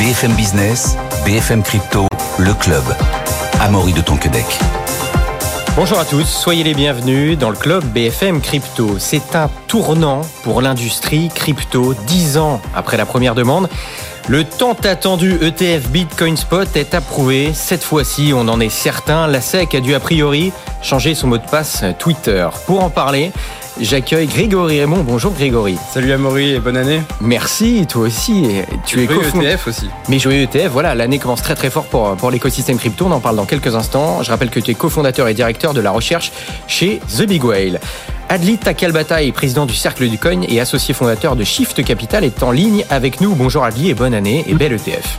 BFM Business, BFM Crypto, le club. Amaury de Tonquedec. Bonjour à tous, soyez les bienvenus dans le club BFM Crypto. C'est un tournant pour l'industrie crypto, dix ans après la première demande. Le tant attendu ETF Bitcoin Spot est approuvé. Cette fois-ci, on en est certain, la SEC a dû a priori changer son mot de passe Twitter. Pour en parler, J'accueille Grégory Raymond. Bonjour Grégory. Salut Amaury et bonne année. Merci, toi aussi. Tu es ETF aussi. Mais joyeux ETF, voilà, l'année commence très très fort pour, pour l'écosystème crypto. On en parle dans quelques instants. Je rappelle que tu es cofondateur et directeur de la recherche chez The Big Whale. Adli Takalbataï, président du Cercle du Coin et associé fondateur de Shift Capital, est en ligne avec nous. Bonjour Adli et bonne année et belle ETF.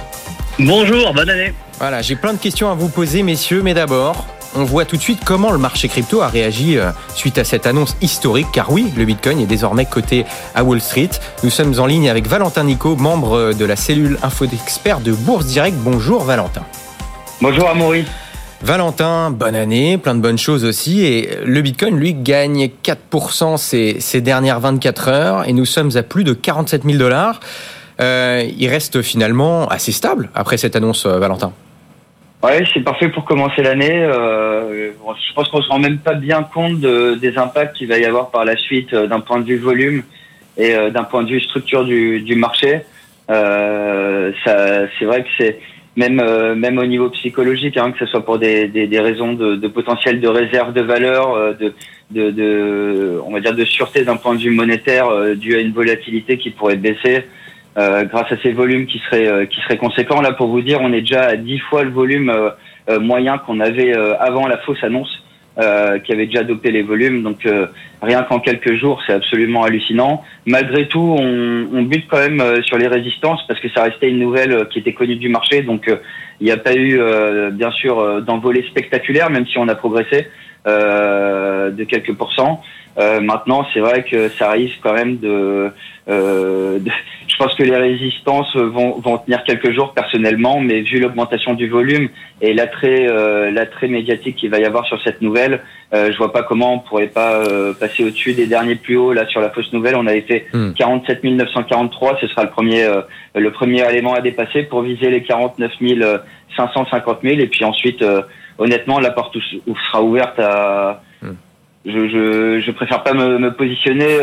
Bonjour, bonne année. Voilà, j'ai plein de questions à vous poser, messieurs, mais d'abord, on voit tout de suite comment le marché crypto a réagi euh, suite à cette annonce historique, car oui, le Bitcoin est désormais coté à Wall Street. Nous sommes en ligne avec Valentin Nico, membre de la cellule Info d'Experts de Bourse Direct. Bonjour Valentin. Bonjour Amaury. Valentin, bonne année, plein de bonnes choses aussi. Et le Bitcoin, lui, gagne 4% ces, ces dernières 24 heures et nous sommes à plus de 47 000 dollars. Euh, il reste finalement assez stable après cette annonce, euh, Valentin. Ouais, c'est parfait pour commencer l'année. Euh, je pense qu'on se rend même pas bien compte de, des impacts qu'il va y avoir par la suite euh, d'un point de vue volume et euh, d'un point de vue structure du, du marché. Euh, c'est vrai que c'est même euh, même au niveau psychologique, hein, que ce soit pour des, des, des raisons de, de, potentiel de réserve de valeur, de, de, de, on va dire de sûreté d'un point de vue monétaire, dû à une volatilité qui pourrait baisser. Euh, grâce à ces volumes qui seraient euh, qui seraient conséquents. Là, pour vous dire, on est déjà à 10 fois le volume euh, moyen qu'on avait avant la fausse annonce, qui avait déjà dopé les volumes. Donc rien qu'en quelques jours, c'est absolument hallucinant. Malgré tout, on, bute quand même sur les résistances parce que ça restait une nouvelle qui était connue du marché. Donc il n'y a pas eu, bien sûr, d'envolée spectaculaire, même si on a progressé de quelques pourcents. Maintenant, c'est vrai que ça risque quand même de, euh, Je pense que les résistances vont, vont tenir quelques jours personnellement, mais vu l'augmentation du volume et l'attrait euh, l'attrait médiatique qu'il va y avoir sur cette nouvelle, euh, je vois pas comment on pourrait pas euh, passer au-dessus des derniers plus hauts. Là, sur la fausse nouvelle, on avait fait 47 hmm. 943. Ce sera le premier euh, le premier élément à dépasser pour viser les 49 550 000. Et puis ensuite, honnêtement, la porte sera ouverte à je, je, je, préfère pas me, me positionner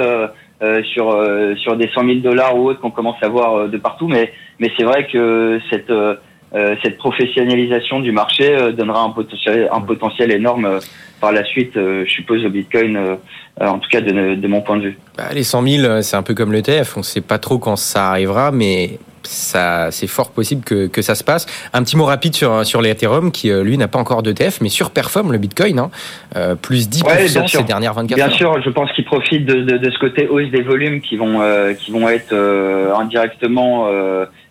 euh, euh, sur euh, sur des 100 000 dollars ou autres qu'on commence à voir euh, de partout, mais mais c'est vrai que cette cette professionnalisation du marché donnera un potentiel un potentiel énorme par la suite, je suppose, au Bitcoin, en tout cas de, de mon point de vue. Bah, les 100 000, c'est un peu comme l'ETF, on ne sait pas trop quand ça arrivera, mais ça, c'est fort possible que, que, ça se passe. Un petit mot rapide sur, sur l'Ethereum qui, euh, lui, n'a pas encore d'ETF, mais surperforme le Bitcoin, hein, euh, plus 10% ces dernières 24 bien heures. Bien sûr, je pense qu'il profite de, de, de, ce côté hausse des volumes qui vont, euh, qui vont être euh, indirectement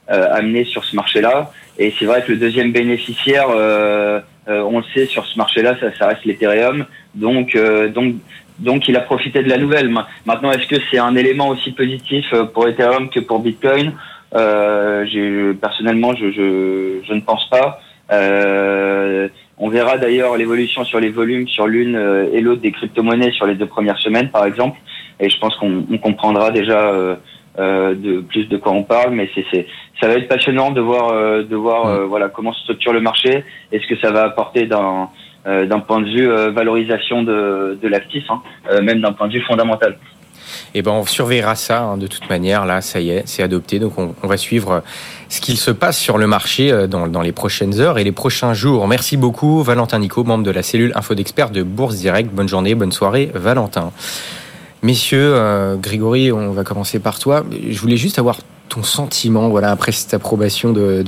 amenés sur ce marché-là. Et c'est vrai que le deuxième bénéficiaire, on le sait, sur ce marché-là, ça, ça reste l'Ethereum. Donc, donc, donc, il a profité de la nouvelle. Maintenant, est-ce que c'est un élément aussi positif pour Ethereum que pour Bitcoin? Euh, personnellement, je, je, je, ne pense pas. Euh, on verra d'ailleurs l'évolution sur les volumes sur l'une euh, et l'autre des crypto-monnaies sur les deux premières semaines, par exemple. Et je pense qu'on comprendra déjà euh, euh, de plus de quoi on parle. Mais c'est, ça va être passionnant de voir, euh, de voir voilà comment se structure le marché et ce que ça va apporter d'un d'un point de vue valorisation de, de l'actif, hein, même d'un point de vue fondamental. Et eh ben on surveillera ça hein, de toute manière. Là, ça y est, c'est adopté. Donc on, va suivre euh, ce qu'il se passe sur le marché euh, dans, dans, les prochaines heures et les prochains jours. Merci beaucoup, Valentin Nico, membre de la cellule Info d'experts de Bourse Direct. Bonne journée, bonne soirée, Valentin. Messieurs, euh, Grégory, on va commencer par toi. Je voulais juste avoir ton sentiment, voilà, après cette approbation de,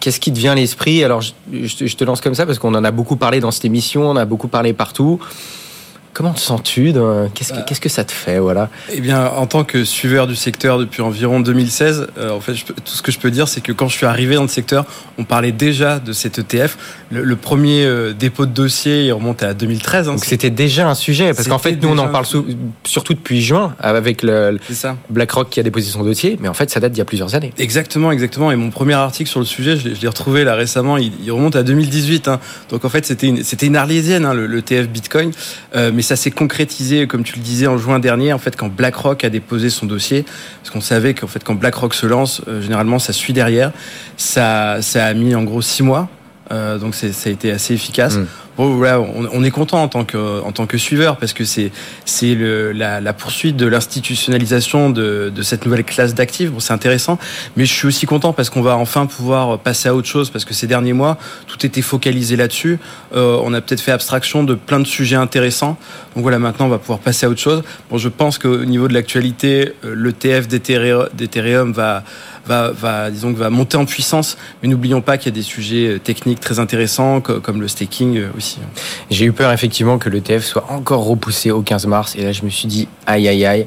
Qu'est-ce qui te vient à l'esprit? Alors, je, te lance comme ça parce qu'on en a beaucoup parlé dans cette émission, on a beaucoup parlé partout. Comment te sens-tu Qu'est-ce que, bah. qu'est-ce que ça te fait voilà? Eh bien, en tant que suiveur du secteur depuis environ 2016, euh, en fait, je, tout ce que je peux dire, c'est que quand je suis arrivé dans le secteur, on parlait déjà de cet ETF. Le, le premier euh, dépôt de dossier, il remonte à 2013. Hein, Donc c'était déjà un sujet, parce qu'en fait, nous, on en parle surtout depuis juin, avec le, le BlackRock qui a déposé son dossier, mais en fait, ça date d'il y a plusieurs années. Exactement, exactement. Et mon premier article sur le sujet, je l'ai, je l'ai retrouvé là récemment, il, il remonte à 2018. Hein. Donc en fait, c'était une, c'était une arlésienne, hein, le, le, TF Bitcoin. Euh, mais ça s'est concrétisé, comme tu le disais, en juin dernier, en fait, quand BlackRock a déposé son dossier, parce qu'on savait qu'en fait, quand BlackRock se lance, généralement, ça suit derrière. Ça, ça a mis en gros six mois. donc ça a été assez efficace. Mm on, est content en tant que en tant que suiveur parce que c'est c'est la, la, poursuite de l'institutionnalisation de, de, cette nouvelle classe d'actifs. Bon, c'est intéressant, mais je suis aussi content parce qu'on va enfin pouvoir passer à autre chose parce que ces derniers mois tout était focalisé là-dessus. Euh, on a peut-être fait abstraction de plein de sujets intéressants. Donc voilà, maintenant on va pouvoir passer à autre chose. Bon, je pense qu'au niveau de l'actualité, euh, l'ETF d'Ethereum va va, va, disons, va monter en puissance. Mais n'oublions pas qu'il y a des sujets euh, techniques très intéressants, comme le staking euh, aussi. J'ai eu peur effectivement que l'ETF soit encore repoussé au 15 mars. Et là, je me suis dit, aïe, aïe, aïe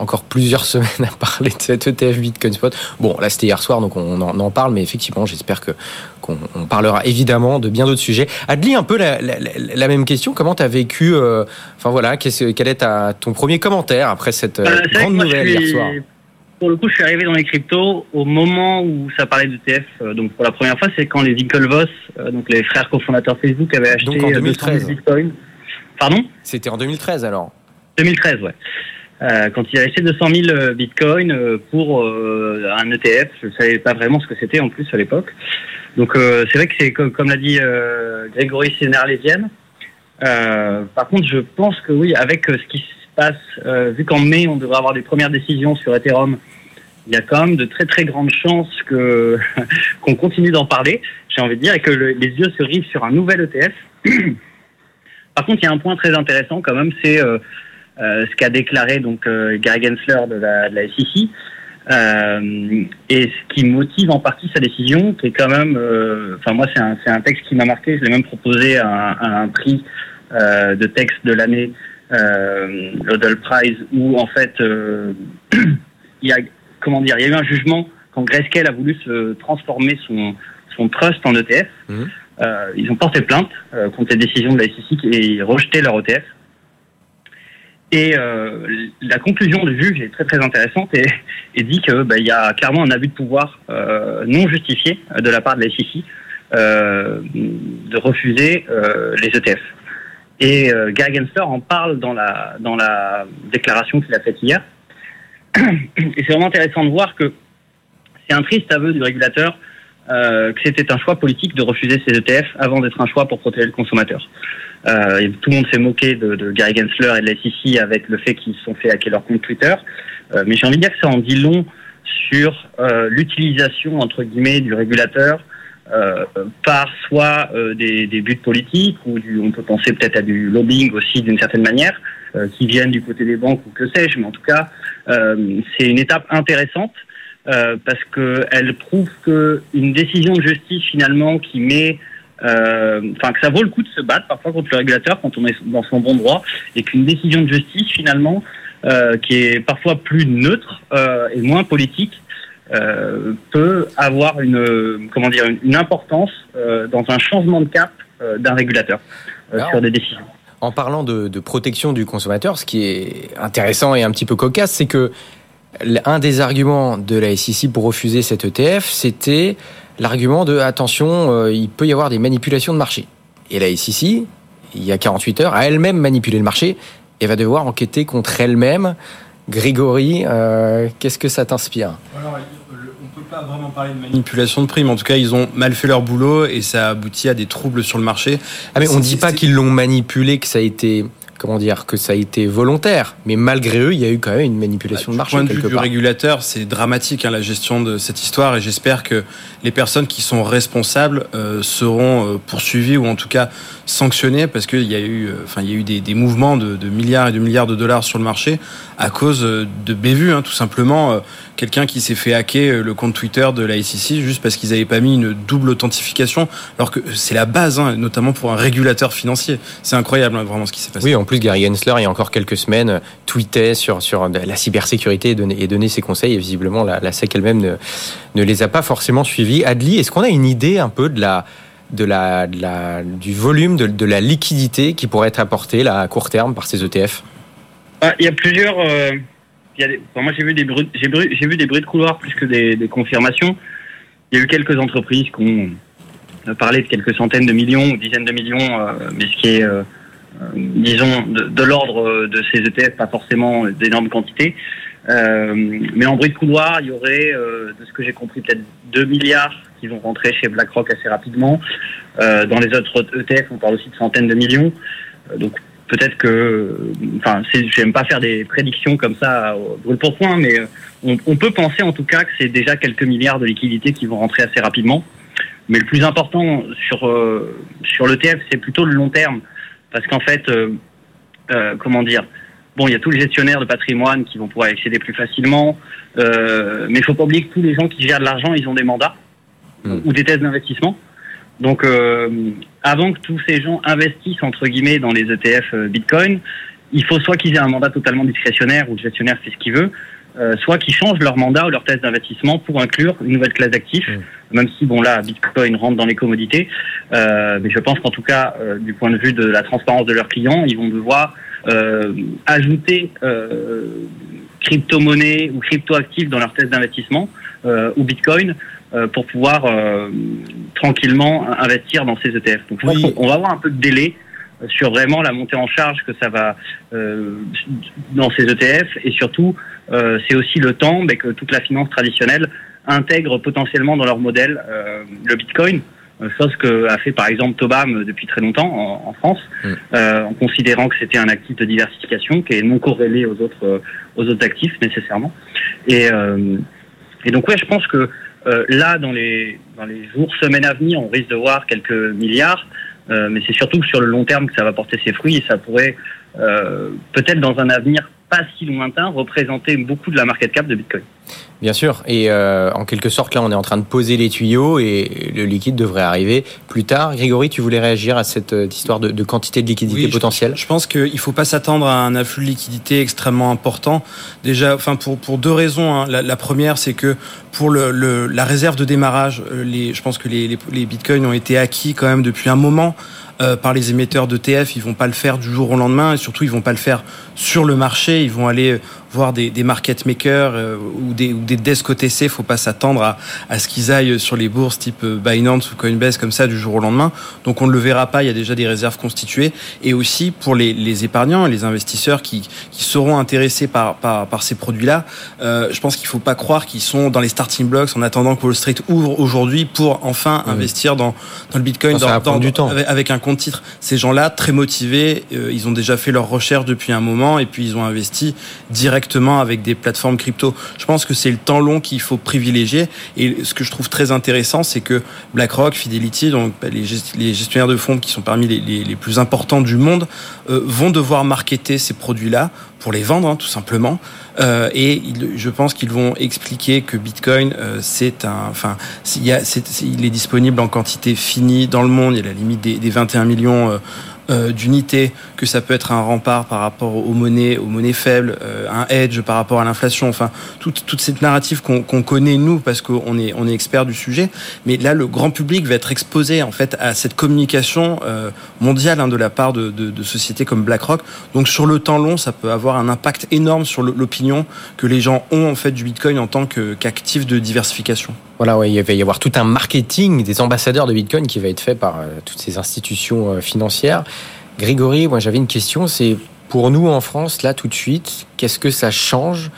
encore plusieurs semaines à parler de cet ETF Bitcoin Spot. Bon, là c'était hier soir, donc on en, parle, mais effectivement, j'espère que qu'on parlera évidemment de bien d'autres sujets. Adli, un peu la, même question. Comment tu as vécu euh, Enfin voilà, quel est ton premier commentaire après cette grande nouvelle hier soir? Pour le coup, je suis arrivé dans les cryptos au moment où ça parlait d'ETF. Euh, donc, pour la première fois, c'est quand les Winklevoss, euh, donc les frères cofondateurs Facebook, avaient acheté donc en 2013. Bitcoin. Pardon? C'était en 2013 alors 2013, ouais. Euh, quand ils avaient acheté 200 000 bitcoins pour un ETF, je ne savais pas vraiment ce que c'était en plus à l'époque. Donc c'est vrai que c'est comme, comme l'a dit Grégory, c'est par contre, je pense que oui, avec ce qui euh, vu qu'en mai, on devrait avoir des premières décisions sur Ethereum, il y a quand même de très très grandes chances que qu'on continue d'en parler. J'ai envie de dire et que les yeux se rivent sur un nouvel ETF. Par contre, il y a un point très intéressant quand même, c'est euh, euh, ce qu'a déclaré donc Gary Gensler de la, de SEC. et ce qui motive en partie sa décision, qui est quand même, enfin moi c'est un, texte qui m'a marqué, je l'ai même proposé à un prix de texte de l'année euh, l'Odell Prize, où en fait, euh, il y a comment dire, il y a eu un jugement quand Grayscale a voulu se transformer son, son trust en ETF. Mhm. Euh, ils ont porté plainte euh, contre les décisions de la SEC et rejeté leur ETF. Et euh, la conclusion du juge est très très intéressante et, et dit que bah, il y a clairement un abus de pouvoir euh, non justifié de la part de la SEC de refuser les ETF. Et euh, Gary Gensler en parle dans la, dans la déclaration qu'il a faite hier. Et c'est vraiment intéressant de voir que c'est un triste aveu du régulateur euh, que c'était un choix politique de refuser ces ETF avant d'être un choix pour protéger le consommateur. Euh, tout le monde s'est moqué de, de, Gary Gensler et de la SEC avec le fait qu'ils se sont fait hacker leur compte Twitter. Euh, mais j'ai envie de dire que ça en dit long sur euh, l'utilisation, entre guillemets, du régulateur euh, par soit euh, des, des, buts politiques ou du, on peut penser peut-être à du lobbying aussi d'une certaine manière euh, qui viennent du côté des banques ou que sais-je mais en tout cas c'est une étape intéressante parce que elle prouve que une décision de justice finalement qui met enfin que ça vaut le coup de se battre parfois contre le régulateur quand on est dans son bon droit et qu'une décision de justice finalement qui est parfois plus neutre et moins politique euh, peut avoir une comment dire une, importance euh, dans un changement de cap euh, d'un régulateur sur des décisions. En parlant de, de, protection du consommateur, ce qui est intéressant et un petit peu cocasse, c'est que un des arguments de la SEC pour refuser cet ETF, c'était l'argument de attention, il peut y avoir des manipulations de marché. Et la SEC, il y a 48 heures, a elle-même manipulé le marché et va devoir enquêter contre elle-même Grégory, euh, qu'est-ce que ça t'inspire Alors, On peut pas vraiment parler de manipulation de prix, mais en tout cas, ils ont mal fait leur boulot et ça a abouti à des troubles sur le marché. Ah mais on ne dit pas qu'ils l'ont manipulé, que ça a été comment dire, que ça a été volontaire. Mais malgré eux, il y a eu quand même une manipulation de marché. Du point de vue du régulateur, c'est dramatique hein, la gestion de cette histoire et j'espère que les personnes qui sont responsables euh, seront euh, poursuivies ou en tout cas sanctionnées parce qu'il y a eu, euh, enfin, il y a eu des, des mouvements de, de, milliards et de milliards de dollars sur le marché à cause de bévues, hein, tout simplement. Quelqu'un qui s'est fait hacker le compte Twitter de la SEC juste parce qu'ils n'avaient pas mis une double authentification, alors que c'est la base, hein, notamment pour un régulateur financier. C'est incroyable, vraiment, ce qui s'est passé. Oui, en plus, Gary Gensler, il y a encore quelques semaines, tweetait sur, sur la cybersécurité et donnait, et donnait ses conseils. Et visiblement, la, SEC elle-même ne, ne les a pas forcément suivis. Adli, est-ce qu'on a une idée un peu de la, de la, de la, du volume, de, de, la liquidité qui pourrait être apportée là, à court terme par ces ETF ah, Il y a plusieurs. Euh, moi, j'ai vu, des bruits, j'ai, j'ai vu des bruits de couloir plus que des, des, confirmations. Il y a eu quelques entreprises qui ont parlé de quelques centaines de millions ou dizaines de millions, euh, mais ce qui est. Euh, disons, de, l'ordre de ces ETF, pas forcément d'énormes quantités. mais en bruit de couloir, il y aurait, de ce que j'ai compris, peut-être 2 milliards qui vont rentrer chez BlackRock assez rapidement. dans les autres ETF, on parle aussi de centaines de millions. donc peut-être que, enfin, j'aime pas faire des prédictions comme ça brûle pour point, mais on, on, peut penser en tout cas que c'est déjà quelques milliards de liquidités qui vont rentrer assez rapidement. Mais le plus important sur euh, sur l'ETF, c'est plutôt le long terme, parce qu'en fait, euh, euh, comment dire, bon, il y a tous les gestionnaires de patrimoine qui vont pouvoir accéder plus facilement, euh, mais il faut pas oublier que tous les gens qui gèrent de l'argent, ils ont des mandats hmm. ou des thèses d'investissement. Donc, euh, avant que tous ces gens investissent entre guillemets dans les ETF Bitcoin, il faut soit qu'ils aient un mandat totalement discrétionnaire où le gestionnaire fait ce qu'il veut, euh, soit qui changent leur mandat ou leur thèse d'investissement pour inclure une nouvelle classe d'actifs, mm. même si bon là Bitcoin rentre dans les commodités, euh, mais je pense qu'en tout cas euh, du point de vue de la transparence de leurs clients, ils vont devoir ajouter crypto-monnaie ou crypto-actifs dans leur thèse d'investissement ou Bitcoin pour pouvoir tranquillement investir dans ces ETF. Donc je pense qu'on va avoir un peu de délai sur vraiment la montée en charge que ça va euh, dans ces ETF et surtout euh, c'est aussi le temps mais que toute la finance traditionnelle intègre potentiellement dans leur modèle euh, le Bitcoin chose que a fait par exemple Tobam depuis très longtemps en, France, mm. en considérant que c'était un actif de diversification qui est non corrélé aux autres aux autres actifs nécessairement. Et, et donc ouais, je pense que là dans les dans les jours semaines à venir, on risque de voir quelques milliards. Euh, mais c'est surtout sur le long terme que ça va porter ses fruits et ça pourrait euh, peut-être dans un avenir pas si lointain représenter beaucoup de la market cap de Bitcoin. Bien sûr, et euh, en quelque sorte là on est en train de poser les tuyaux et le liquide devrait arriver plus tard. Grégory, tu voulais réagir à cette euh, histoire de, de quantité de liquidité potentielle? Je, pense qu'il ne faut pas s'attendre à un afflux de liquidité extrêmement important. Déjà, enfin pour, pour deux raisons. Hein. La, la, première, c'est que pour le, le, la réserve de démarrage, euh, les, je pense que les, les, les bitcoins ont été acquis quand même depuis un moment. Euh, par les émetteurs d'ETF. Ils vont pas le faire du jour au lendemain et surtout ils vont pas le faire sur le marché. Ils vont aller voir des, des market makers euh, ou des, ou des desk OTC. Faut pas s'attendre à, à, ce qu'ils aillent sur les bourses type euh, Binance ou Coinbase comme ça du jour au lendemain. Donc on ne le verra pas. Il y a déjà des réserves constituées. Et aussi pour les, les épargnants et les investisseurs qui, qui seront intéressés par, par, par ces produits-là, euh, je pense qu'il faut pas croire qu'ils sont dans les starting blocks en attendant que Wall Street ouvre aujourd'hui pour enfin investir dans, dans le Bitcoin dans, dans, du temps. Avec, avec un compte titre. Ces gens-là, très motivés, euh, ils ont déjà fait leurs recherches depuis un moment et puis ils ont investi directement avec des plateformes crypto. Je pense que c'est le temps long qu'il faut privilégier. Et ce que je trouve très intéressant, c'est que BlackRock, Fidelity, donc bah, les, gestionnaires de fonds qui sont parmi les plus importants du monde, euh, vont devoir marketer ces produits-là pour les vendre, hein, tout simplement. Euh, et il, je pense qu'ils vont expliquer que Bitcoin, euh, c'est un, enfin, il, est disponible en quantité finie dans le monde. Il y a la limite des, des 21 millions. Euh, d'unité, que ça peut être un rempart par rapport aux monnaies, aux monnaies faibles, euh, un edge par rapport à l'inflation, enfin toute, toute cette narrative qu'on connaît nous parce qu'on est on est expert du sujet. Mais là, le grand public va être exposé en fait à cette communication euh, mondiale hein, de la part de, de, de, sociétés comme BlackRock. Donc sur le temps long, ça peut avoir un impact énorme sur l'opinion que les gens ont en fait du Bitcoin en tant qu'actif de diversification. Voilà, ouais, il va y avoir tout un marketing des ambassadeurs de Bitcoin qui va être fait par euh, toutes ces institutions euh, financières. Grégory, moi j'avais une question, c'est pour nous en France, là tout de suite, qu'est-ce que ça change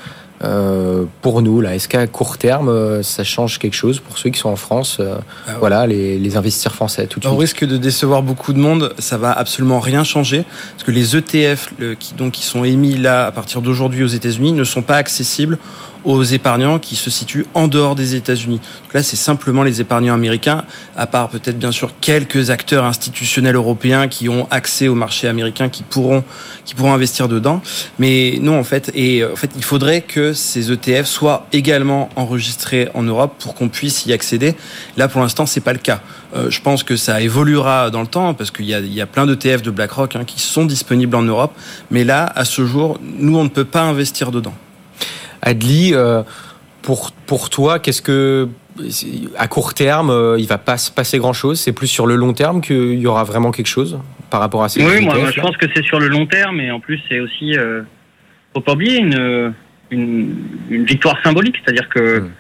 euh, pour nous là? Est-ce qu'à court terme, ça change quelque chose pour ceux qui sont en France euh, ah ouais. Voilà, les, les, investisseurs français tout de On suite? risque de décevoir beaucoup de monde. Ça va absolument rien changer parce que les ETF le, qui donc qui sont émis là à partir d'aujourd'hui aux États-Unis ne sont pas accessibles aux épargnants qui se situent en dehors des États-Unis. Là, c'est simplement les épargnants américains, à part peut-être bien sûr quelques acteurs institutionnels européens qui ont accès au marché américain, qui pourront, qui pourront investir dedans. Mais non, en fait, et en fait, il faudrait que ces ETF soient également enregistrés en Europe pour qu'on puisse y accéder. Là, pour l'instant, c'est pas le cas. Euh, je pense que ça évoluera dans le temps parce qu'il y a, il y a plein d'ETF de BlackRock hein, qui sont disponibles en Europe. Mais là, à ce jour, nous, on ne peut pas investir dedans. Adli, euh, pour, pour toi, qu'est-ce que à court terme, euh, il va pas se passer grand-chose? C'est plus sur le long terme qu'il y aura vraiment quelque chose par rapport à ces. Oui, moi, moi, je pense que c'est sur le long terme, et en plus c'est aussi, euh, faut pas oublier une, une, une victoire symbolique, c'est-à-dire que. Mmh.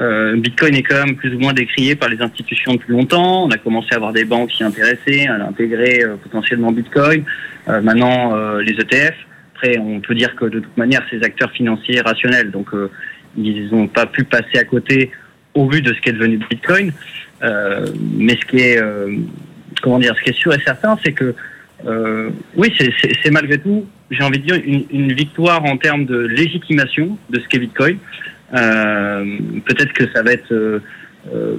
euh, Bitcoin est quand même plus ou moins décrié par les institutions depuis longtemps. On a commencé à avoir des banques s'y intéresser, à intégrer euh, potentiellement Bitcoin. Maintenant, les ETF. On peut dire que de toute manière, ces acteurs financiers rationnels, donc ils n'ont pas pu passer à côté au vu de ce qui est devenu Bitcoin. mais ce qui est, comment dire, ce qui est sûr et certain, c'est que oui, c'est malgré tout, j'ai envie de dire, une, victoire en termes de légitimation de ce qu'est Bitcoin. Euh, peut-être que ça va être euh, euh,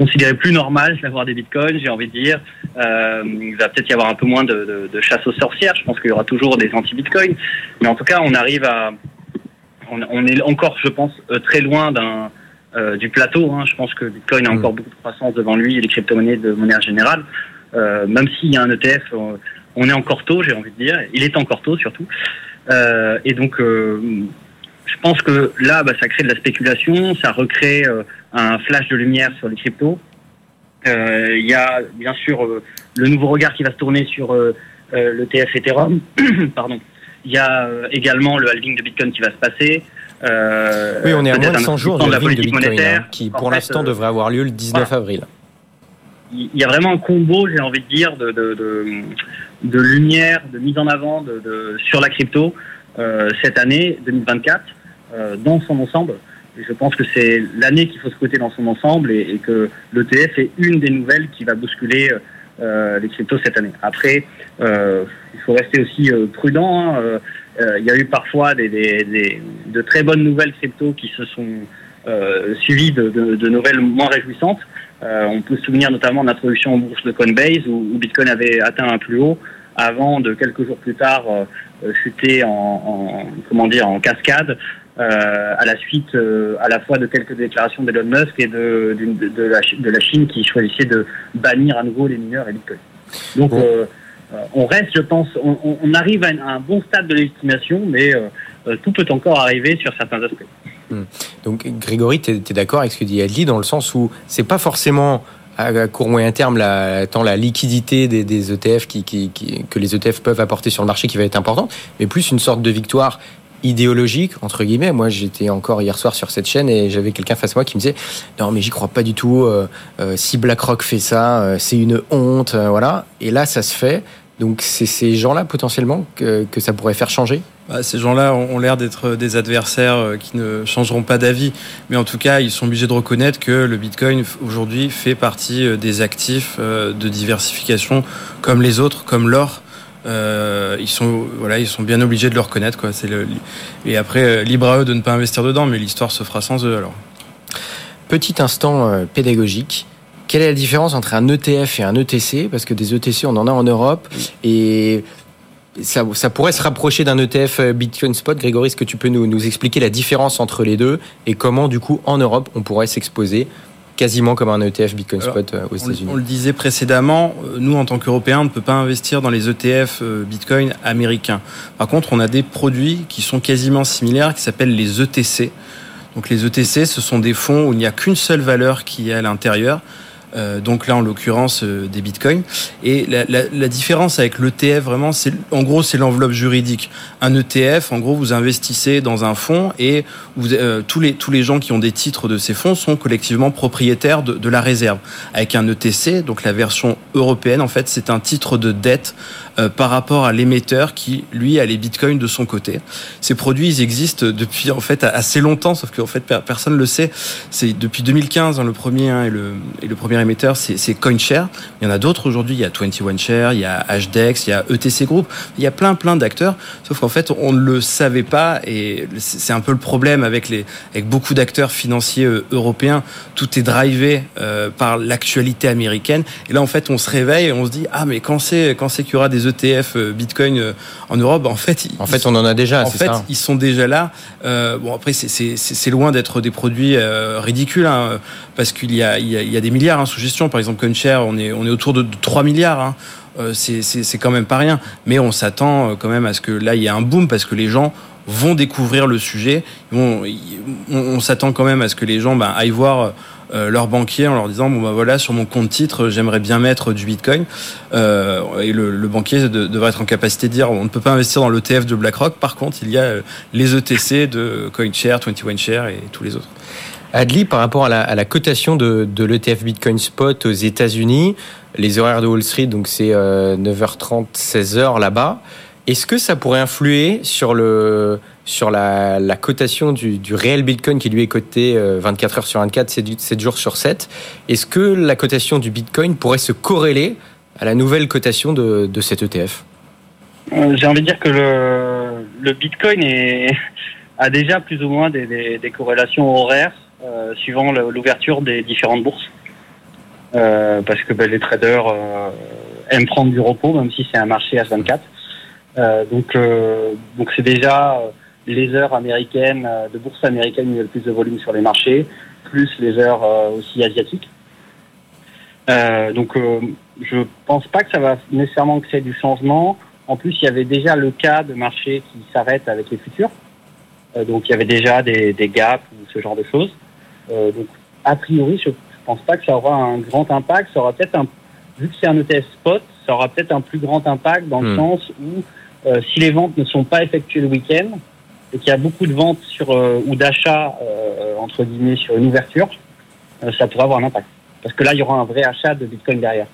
considéré plus normal d'avoir des bitcoins, j'ai envie de dire. Euh, il va peut-être y avoir un peu moins de, de, de chasse aux sorcières. Je pense qu'il y aura toujours des anti-bitcoins. Mais en tout cas, on arrive à. On, on est encore, je pense, très loin d'un. Euh, du plateau. Hein. Je pense que Bitcoin a mm. encore beaucoup de croissance devant lui et les crypto-monnaies de monnaie générale. Euh, même s'il y a un ETF, on est encore tôt, j'ai envie de dire. Il est encore tôt surtout. Euh, et donc, je pense que là, bah, ça crée de la spéculation, ça recrée euh, un flash de lumière sur les cryptos. Euh, il y a bien sûr euh, le nouveau regard qui va se tourner sur le TF Ethereum. Pardon. Il y a également le halving de Bitcoin qui va se passer. oui, on est à moins de 100 jours de halving de Bitcoin, hein, qui pour l'instant devrait avoir lieu le 19 avril. Il y a vraiment un combo, j'ai envie de dire, de, de, de, lumière, de mise en avant de, sur la crypto cette année 2024. Euh, dans son ensemble. Je pense que c'est l'année qu'il faut scruter dans son ensemble et, que l'ETF est une des nouvelles qui va bousculer euh, les cryptos cette année. Après, euh, il faut rester aussi euh, prudent. Hein. Euh, il y a eu parfois des, des, des, de très bonnes nouvelles cryptos qui se sont suivies de, de, de, nouvelles moins réjouissantes. on peut se souvenir notamment de l'introduction en bourse de Coinbase où, où, Bitcoin avait atteint un plus haut avant de quelques jours plus tard chuter en, en, comment dire en cascade euh, à la suite euh, à la fois de quelques déclarations d'Elon Musk et de, de, de, la, de, la, Chine qui choisissait de bannir à nouveau les mineurs et Bitcoin. Donc euh, on reste, je pense, on, on arrive à un, bon stade de légitimation, mais tout peut encore arriver sur certains aspects. Hmm. Donc Grégory, tu es, d'accord avec ce que dit Adli dans le sens où c'est pas forcément à court moyen terme la, tant la liquidité des, des ETF qui, qui, qui, que les ETF peuvent apporter sur le marché qui va être importante, mais plus une sorte de victoire idéologique entre guillemets. Moi, j'étais encore hier soir sur cette chaîne et j'avais quelqu'un face à moi qui me disait non mais j'y crois pas du tout. Euh, euh, si BlackRock fait ça, euh, c'est une honte, voilà. Et là, ça se fait. Donc c'est ces gens-là potentiellement que, ça pourrait faire changer? Bah, ces gens-là ont l'air d'être des adversaires qui ne changeront pas d'avis, mais en tout cas, ils sont obligés de reconnaître que le Bitcoin aujourd'hui fait partie des actifs de diversification comme les autres, comme l'or. Euh, ils sont voilà, ils sont bien obligés de le reconnaître quoi. Et après euh, libre à eux de ne pas investir dedans, mais l'histoire se fera sans eux alors. Petit instant euh, pédagogique. Quelle est la différence entre un ETF et un ETC Parce que des ETC, on en a en Europe et ça, pourrait se rapprocher d'un ETF Bitcoin Spot. Grégory, est-ce que tu peux nous expliquer la différence entre les deux et comment, du coup, en Europe, on pourrait s'exposer quasiment comme un ETF Bitcoin Spot euh, aux États-Unis. On le disait précédemment, euh, nous en tant qu'Européens, on ne peut pas investir dans les ETF euh, Bitcoin américains. Par contre, on a des produits qui sont quasiment similaires, qui s'appellent les ETC. Donc les ETC, ce sont des fonds où il n'y a qu'une seule valeur qui est à l'intérieur. Euh, donc là en l'occurrence euh, des bitcoins. Et la, différence avec l'ETF vraiment, c'est en gros c'est l'enveloppe juridique. Un ETF, en gros, vous investissez dans un fonds et euh, tous les tous les gens qui ont des titres de ces fonds sont collectivement propriétaires de, la réserve. Avec un ETC, donc la version européenne, en fait, c'est un titre de dette par rapport à l'émetteur qui, lui, a les bitcoins de son côté. Ces produits, ils existent depuis en fait assez longtemps, sauf qu'en fait personne ne le sait. C'est depuis 2015 hein, le premier hein, et, le, et le premier émetteur, c'est CoinShare. Il y en a d'autres aujourd'hui. Il y a 21Share, il y a HDEX, il y a ETC Group. Il y a plein plein d'acteurs. Sauf qu'en fait, on ne le savait pas et c'est un peu le problème avec les avec beaucoup d'acteurs financiers euh, européens. Tout est drivé euh, par l'actualité américaine. Et là, en fait, on se réveille et on se dit ah mais quand c'est qu'il y aura des ETF euh, Bitcoin en Europe, en fait, en fait, on en a déjà. En fait, ils sont déjà là. Euh, bon, après, c'est loin d'être des produits ridicules, hein, parce qu'il y a, il y, a, des milliards hein, sous gestion. Par exemple, CoinShare, on est, on est autour de 3 milliards. Hein. c'est quand même pas rien. Mais on s'attend quand même à ce que là, il y ait un boom, parce que les gens vont découvrir le sujet. on, s'attend quand même à ce que les gens ben, aillent voir leur banquier en leur disant bon bah voilà sur mon compte titre j'aimerais bien mettre du Bitcoin et le, banquier devrait être en capacité de dire on ne peut pas investir dans l'ETF de BlackRock. Par contre il y a les ETC de CoinShare, 21Share et tous les autres. Adli, par rapport à la, cotation de, l'ETF Bitcoin Spot aux États-Unis, les horaires de Wall Street, donc c'est 9h30, 16h là-bas. Est-ce que ça pourrait influer sur, le, sur la, cotation du, réel Bitcoin qui lui est coté 24 euh, heures sur 24, 7 jours sur 7 Est-ce que la cotation du Bitcoin pourrait se corréler à la nouvelle cotation de, de cet ETF euh, J'ai envie de dire que le, le Bitcoin est, a déjà plus ou moins des, des, corrélations horaires euh, suivant l'ouverture des différentes bourses. parce que ben, les traders aiment prendre du repos, même si c'est un marché H24. Euh, donc, euh, donc c'est déjà euh, les heures américaines, de bourse américaine où il y a le plus de volume sur les marchés, plus les heures aussi asiatiques. donc, je pense pas que ça va nécessairement créer du changement. En plus, il y avait déjà le cas de marché qui s'arrête avec les futurs. donc, il y avait déjà des, des gaps ou ce genre de choses. Donc, a priori, je, pense pas que ça aura un grand impact. Ça aura peut-être un, vu que c'est un ETF spot, ça aura peut-être un plus grand impact dans le hmm. sens où euh, si les ventes ne sont pas effectuées le week-end et qu'il y a beaucoup de ventes sur euh, ou d'achats euh, entre guillemets sur une ouverture, ça pourrait avoir un impact. Parce que là, il y aura un vrai achat de Bitcoin derrière.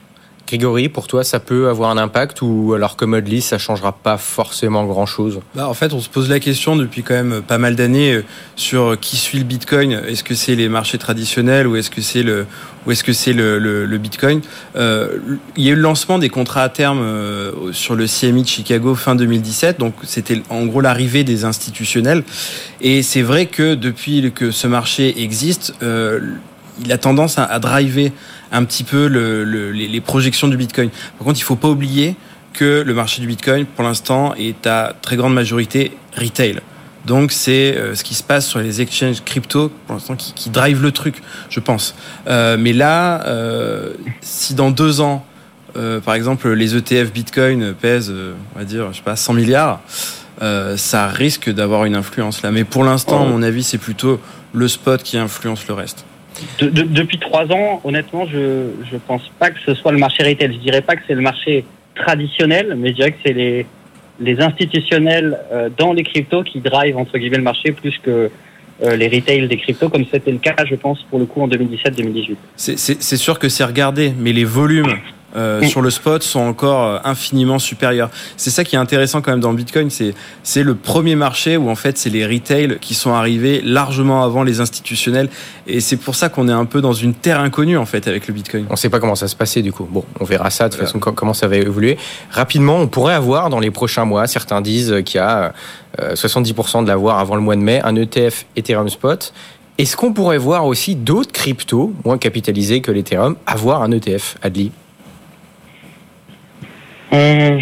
Grégory, pour toi, ça peut avoir un impact ou alors comme Modly, ça changera pas forcément grand-chose? Bah, En fait, on se pose la question depuis quand même pas mal d'années euh, sur qui suit le Bitcoin. Est-ce que c'est les marchés traditionnels ou est-ce que c'est le ou est-ce que c'est le, le, Bitcoin? Euh, Il y a eu le lancement des contrats à terme euh, sur le CMI de Chicago fin 2017, donc c'était en gros l'arrivée des institutionnels. Et c'est vrai que depuis que ce marché existe, euh, il a tendance à, à driver un petit peu le, les, projections du Bitcoin. Par contre, il faut pas oublier que le marché du Bitcoin, pour l'instant, est à très grande majorité retail. Donc c'est euh, ce qui se passe sur les exchanges crypto pour l'instant qui, qui, drive le truc, je pense. Euh, mais là, euh, si dans deux ans, euh, par exemple, les ETF Bitcoin pèsent, on va dire, je sais pas, 100 milliards, ça risque d'avoir une influence là. Mais pour l'instant, à mon avis, c'est plutôt le spot qui influence le reste depuis trois ans, honnêtement, je ne pense pas que ce soit le marché retail. Je dirais pas que c'est le marché traditionnel, mais je dirais que c'est les, les institutionnels euh, dans les cryptos qui drive entre guillemets le marché plus que euh, les retail des cryptos, comme c'était le cas, je pense, pour le coup en 2017-2018. C'est sûr que c'est regardé, mais les volumes euh, sur le spot sont encore euh, infiniment supérieurs. C'est ça qui est intéressant quand même dans le Bitcoin, c'est c'est le premier marché où en fait c'est les retail qui sont arrivés largement avant les institutionnels et c'est pour ça qu'on est un peu dans une terre inconnue en fait avec le Bitcoin. On ne sait pas comment ça se passait du coup. Bon, on verra ça de toute façon comment ça va évoluer. Rapidement, on pourrait avoir dans les prochains mois, certains disent qu'il y a 70% euh, de l'avoir avant le mois de mai, un ETF Ethereum Spot. Est-ce qu'on pourrait voir aussi d'autres cryptos moins capitalisés que l'Ethereum avoir un ETF, Adli? Euh,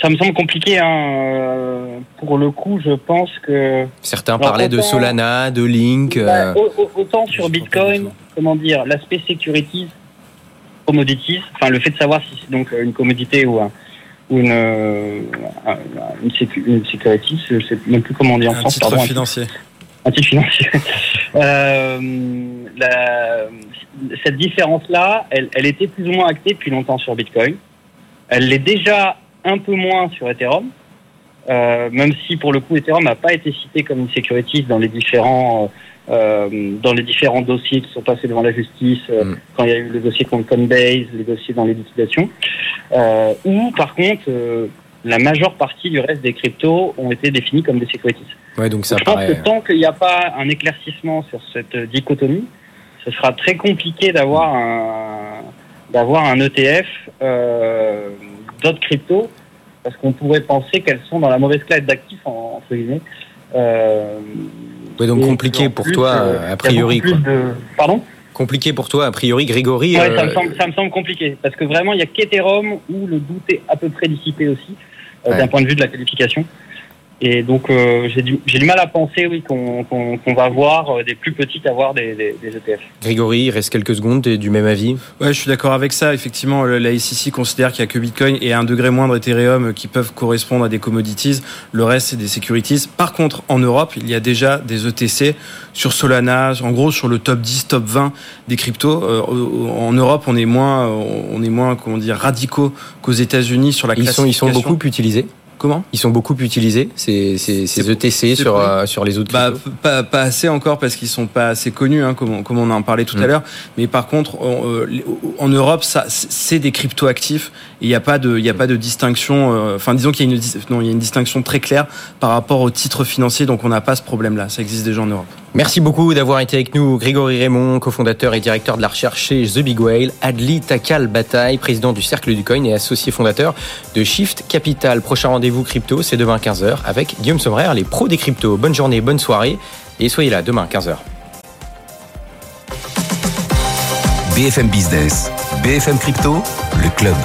ça me semble compliqué. Hein. Euh, pour le coup, je pense que. Certains parlaient de Solana, de Link. Bah, euh, autant sur Bitcoin, comment dire, l'aspect securities, commodities, enfin le fait de savoir si c'est donc une commodité ou, ou une, une, sécu, une security, je sais même plus comment dire en un Titre financier. Un titre financier. la, cette différence-là, elle, elle était plus ou moins actée depuis longtemps sur Bitcoin. Elle l'est déjà un peu moins sur Ethereum, euh, même si pour le coup Ethereum n'a pas été cité comme une security dans les différents euh, dans les différents dossiers qui sont passés devant la justice, euh, mm. quand il y a eu le dossier contre Coinbase, les dossiers dans les liquidations, euh, ou par contre euh, la majeure partie du reste des cryptos ont été définis comme des securities. Ouais, donc ça je pense que tant qu'il n'y a pas un éclaircissement sur cette dichotomie, ce sera très compliqué d'avoir un d'avoir un ETF euh, d'autres cryptos, parce qu'on pourrait penser qu'elles sont dans la mauvaise classe d'actifs, entre guillemets. Euh, donc compliqué pour toi, euh, a priori. Quoi. De... Pardon Compliqué pour toi, a priori, Grégory ouais, ça, me semble, ça, me semble, compliqué, parce que vraiment, il n'y a qu'Ethereum où le doute est à peu près dissipé aussi, d'un point de vue de la qualification. Et donc, euh, j'ai du, mal à penser, oui, qu'on va voir euh, des plus petites avoir des, des, des ETF. Grégory, il reste quelques secondes, t'es du même avis? Ouais, je suis d'accord avec ça. Effectivement, la SEC considère qu'il y a que Bitcoin et un degré moindre Ethereum qui peuvent correspondre à des commodities. Le reste, c'est des securities. Par contre, en Europe, il y a déjà des ETC sur Solana, en gros sur le top 10, top 20 des cryptos. Euh, en Europe, on est moins, on est moins, comment dire, radicaux qu'aux États-Unis sur la ils sont, ils sont beaucoup utilisés Comment Ils sont beaucoup utilisés, ces, ces, ces ETC c'est sur, euh, sur les autres Bah, pas, pas assez encore parce qu'ils sont pas assez connus, hein, comme, on, comme on en parlait tout Mm. à l'heure. Mais par contre, on, euh, en Europe, ça, c'est des crypto actifs. Il n'y a pas de, il y a pas de distinction. euh, Enfin, disons qu'il y a une, dis- non, il y a une distinction très claire par rapport aux titres financiers. Donc, on n'a pas ce problème-là. Ça existe déjà en Europe. Merci beaucoup d'avoir été avec nous, Grégory Raymond, cofondateur et directeur de la recherche chez The Big Whale, Adli Takal Bataille, président du Cercle du Coin et associé fondateur de Shift Capital. Prochain rendez-vous crypto, c'est demain 15h avec Guillaume Sommerer, les pros des cryptos. Bonne journée, bonne soirée et soyez là demain 15h. BFM Business, BFM Crypto, le club.